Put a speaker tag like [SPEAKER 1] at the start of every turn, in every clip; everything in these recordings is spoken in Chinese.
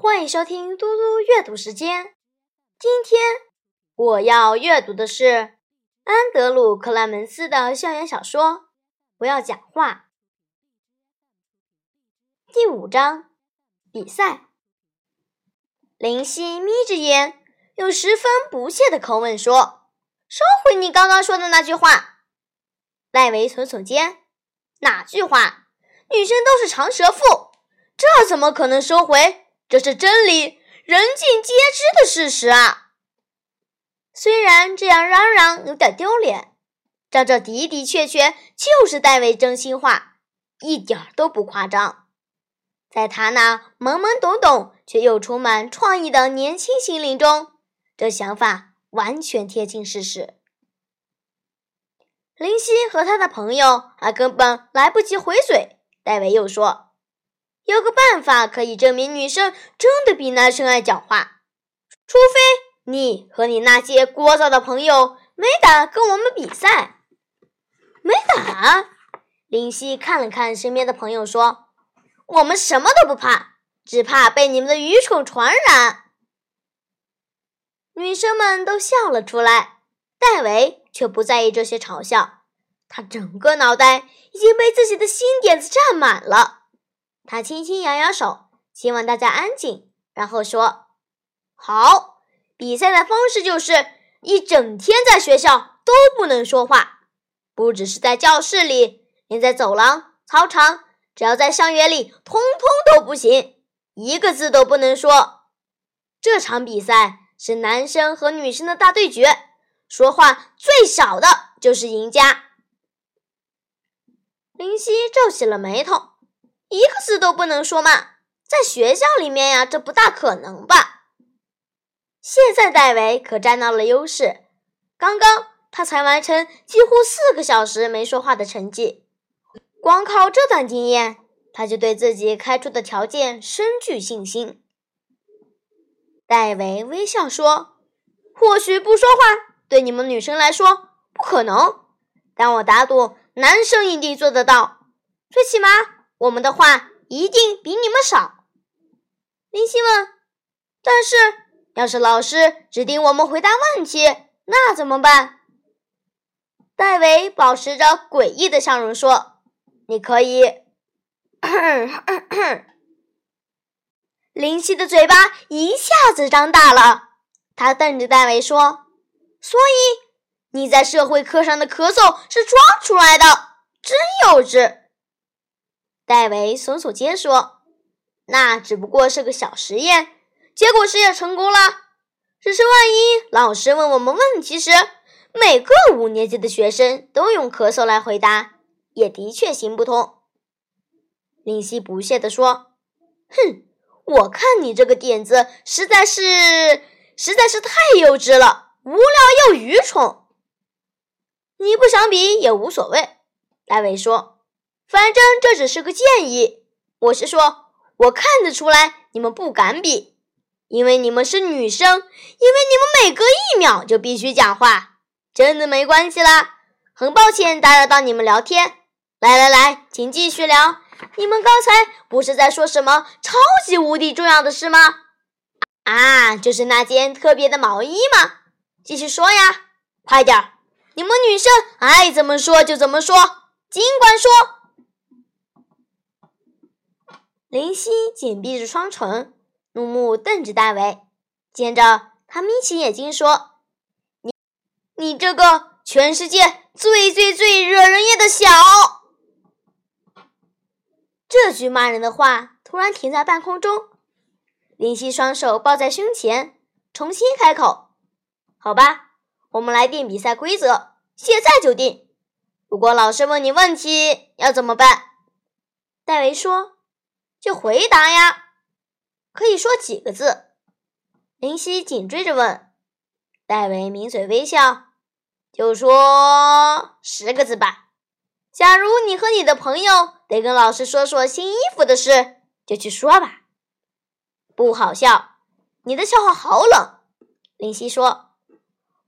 [SPEAKER 1] 欢迎收听嘟嘟阅读时间。今天我要阅读的是安德鲁·克莱门斯的校园小说《不要讲话》第五章比赛。林夕眯着眼，用十分不屑的口吻说：“收回你刚刚说的那句话。”赖维耸耸肩：“哪句话？女生都是长舌妇，这怎么可能收回？”这是真理，人尽皆知的事实啊！虽然这样嚷嚷有点丢脸，但这的的确确就是戴维真心话，一点都不夸张。在他那懵懵懂懂却又充满创意的年轻心灵中，这想法完全贴近事实。林夕和他的朋友还根本来不及回嘴，戴维又说。有个办法可以证明女生真的比男生爱讲话，除非你和你那些聒噪的朋友没胆跟我们比赛。没胆？林夕看了看身边的朋友，说：“我们什么都不怕，只怕被你们的愚蠢传染。”女生们都笑了出来，戴维却不在意这些嘲笑，他整个脑袋已经被自己的新点子占满了。他轻轻摇摇手，希望大家安静，然后说：“好，比赛的方式就是一整天在学校都不能说话，不只是在教室里，连在走廊、操场，只要在校园里，通通都不行，一个字都不能说。这场比赛是男生和女生的大对决，说话最少的就是赢家。”林夕皱起了眉头。一个字都不能说吗？在学校里面呀，这不大可能吧？现在戴维可占到了优势。刚刚他才完成几乎四个小时没说话的成绩，光靠这段经验，他就对自己开出的条件深具信心。戴维微笑说：“或许不说话对你们女生来说不可能，但我打赌男生一定做得到，最起码。”我们的话一定比你们少，林希问。但是，要是老师指定我们回答问题，那怎么办？戴维保持着诡异的笑容说：“你可以。”林夕的嘴巴一下子张大了，他瞪着戴维说：“所以你在社会课上的咳嗽是装出来的，真幼稚。”戴维耸耸肩说：“那只不过是个小实验，结果实验成功了。只是万一老师问我们问题时，每个五年级的学生都用咳嗽来回答，也的确行不通。”林夕不屑地说：“哼，我看你这个点子实在是实在是太幼稚了，无聊又愚蠢。你不想比也无所谓。”戴维说。反正这只是个建议，我是说，我看得出来你们不敢比，因为你们是女生，因为你们每隔一秒就必须讲话。真的没关系啦，很抱歉打扰到你们聊天。来来来，请继续聊。你们刚才不是在说什么超级无敌重要的事吗？啊，就是那件特别的毛衣吗？继续说呀，快点儿！你们女生爱怎么说就怎么说，尽管说。林夕紧闭着双唇，怒目瞪着戴维。接着，他眯起眼睛说：“你，你这个全世界最最最惹人厌的小……”这句骂人的话突然停在半空中。林夕双手抱在胸前，重新开口：“好吧，我们来定比赛规则，现在就定。如果老师问你问题，要怎么办？”戴维说。就回答呀，可以说几个字？林夕紧追着问。戴维抿嘴微笑，就说十个字吧。假如你和你的朋友得跟老师说说新衣服的事，就去说吧。不好笑，你的笑话好冷。林夕说：“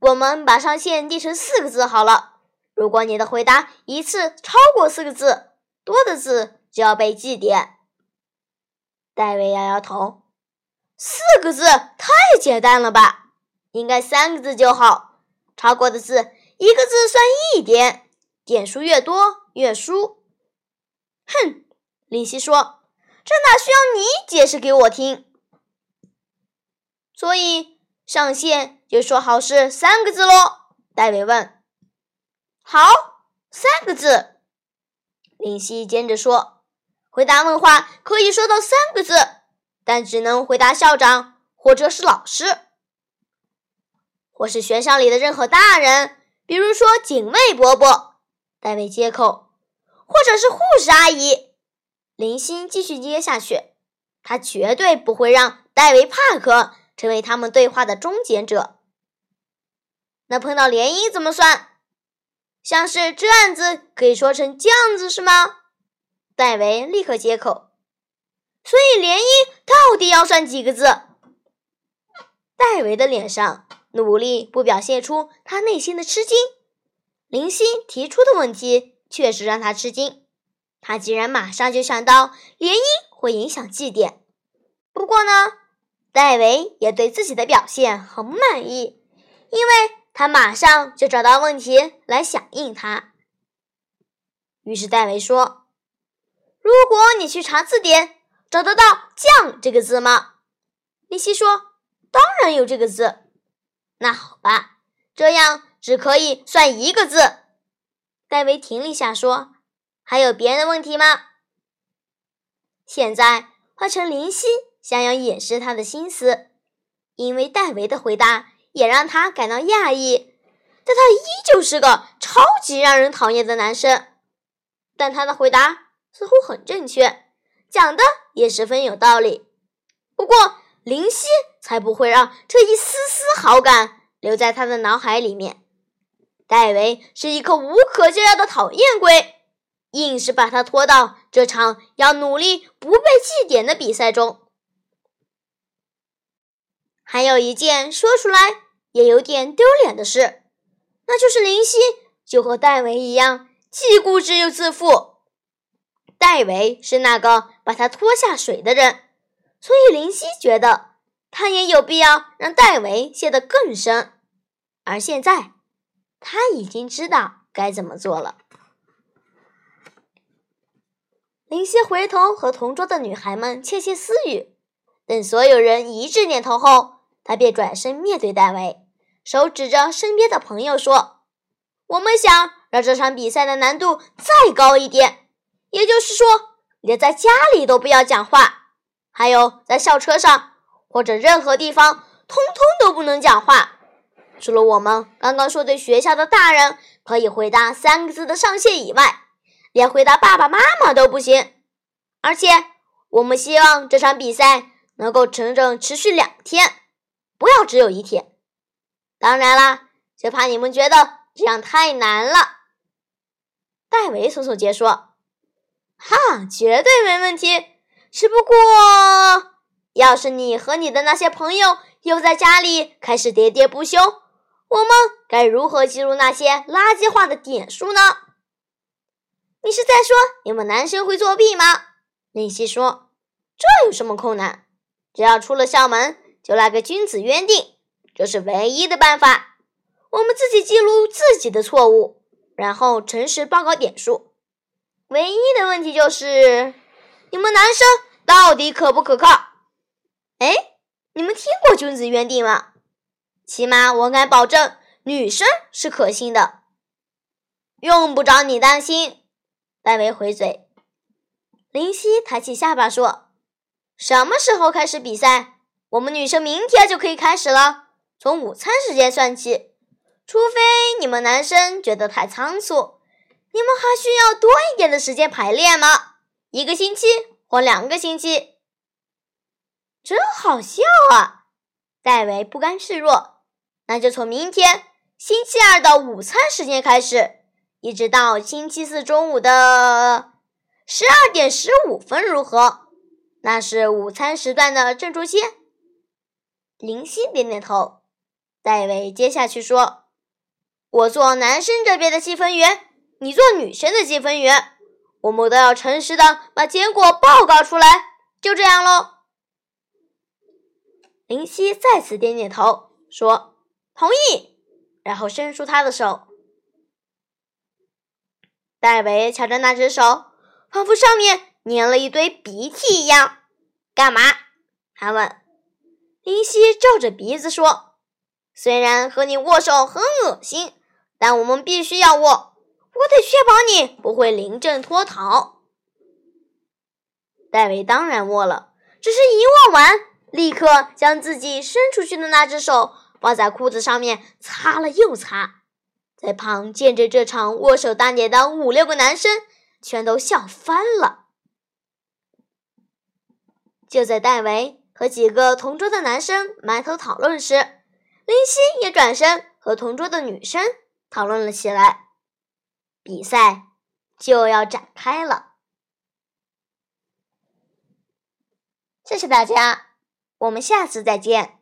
[SPEAKER 1] 我们把上限定成四个字好了。如果你的回答一次超过四个字，多的字就要被记点。”戴维摇摇头，四个字太简单了吧？应该三个字就好。超过的字，一个字算一点，点数越多越输。哼，林夕说：“这哪需要你解释给我听？”所以上线就说好是三个字喽。戴维问：“好，三个字。”林夕接着说：“回答问话可以说到三个字，但只能回答校长或者是老师。”或是学校里的任何大人，比如说警卫伯伯，戴维接口，或者是护士阿姨。林星继续接下去，他绝对不会让戴维·帕克成为他们对话的终结者。那碰到联姻怎么算？像是这样子可以说成这样子是吗？戴维立刻接口。所以联姻到底要算几个字？戴维的脸上。努力不表现出他内心的吃惊。林夕提出的问题确实让他吃惊，他竟然马上就想到联姻会影响祭奠。不过呢，戴维也对自己的表现很满意，因为他马上就找到问题来响应他。于是戴维说：“如果你去查字典，找得到‘酱’这个字吗？”林夕说：“当然有这个字。”那好吧，这样只可以算一个字。戴维停了一下，说：“还有别的问题吗？”现在换成林夕想要掩饰他的心思，因为戴维的回答也让他感到讶异。但他依旧是个超级让人讨厌的男生。但他的回答似乎很正确，讲的也十分有道理。不过，林夕才不会让这一丝丝好感留在他的脑海里面。戴维是一颗无可救药的讨厌鬼，硬是把他拖到这场要努力不被记点的比赛中。还有一件说出来也有点丢脸的事，那就是林夕就和戴维一样，既固执又自负。戴维是那个把他拖下水的人。所以林夕觉得他也有必要让戴维陷得更深，而现在他已经知道该怎么做了。林夕回头和同桌的女孩们窃窃私语，等所有人一致点头后，他便转身面对戴维，手指着身边的朋友说：“我们想让这场比赛的难度再高一点，也就是说，连在家里都不要讲话。”还有，在校车上或者任何地方，通通都不能讲话。除了我们刚刚说对学校的大人可以回答三个字的上限以外，连回答爸爸妈妈都不行。而且，我们希望这场比赛能够整整持续两天，不要只有一天。当然啦，就怕你们觉得这样太难了。戴维耸耸肩说：“哈，绝对没问题。”只不过，要是你和你的那些朋友又在家里开始喋喋不休，我们该如何记录那些垃圾话的点数呢？你是在说你们男生会作弊吗？林夕说：“这有什么困难？只要出了校门，就来个君子约定，这是唯一的办法。我们自己记录自己的错误，然后诚实报告点数。唯一的问题就是。”你们男生到底可不可靠？哎，你们听过君子约定吗？起码我敢保证，女生是可信的。用不着你担心。戴维回嘴。林夕抬起下巴说：“什么时候开始比赛？我们女生明天就可以开始了，从午餐时间算起。除非你们男生觉得太仓促，你们还需要多一点的时间排练吗？”一个星期或两个星期，真好笑啊！戴维不甘示弱，那就从明天星期二的午餐时间开始，一直到星期四中午的十二点十五分，如何？那是午餐时段的正中间。林夕点点头。戴维接下去说：“我做男生这边的气氛员，你做女生的积分员。”我们都要诚实的把结果报告出来，就这样喽。林夕再次点点头，说：“同意。”然后伸出他的手。戴维瞧着那只手，仿佛上面粘了一堆鼻涕一样。干嘛？他问。林夕皱着鼻子说：“虽然和你握手很恶心，但我们必须要握。我得确保你不会临阵脱逃。”戴维当然握了，只是一握完，立刻将自己伸出去的那只手放在裤子上面擦了又擦。在旁见着这场握手大典的五六个男生全都笑翻了。就在戴维。和几个同桌的男生埋头讨论时，林夕也转身和同桌的女生讨论了起来。比赛就要展开了，谢谢大家，我们下次再见。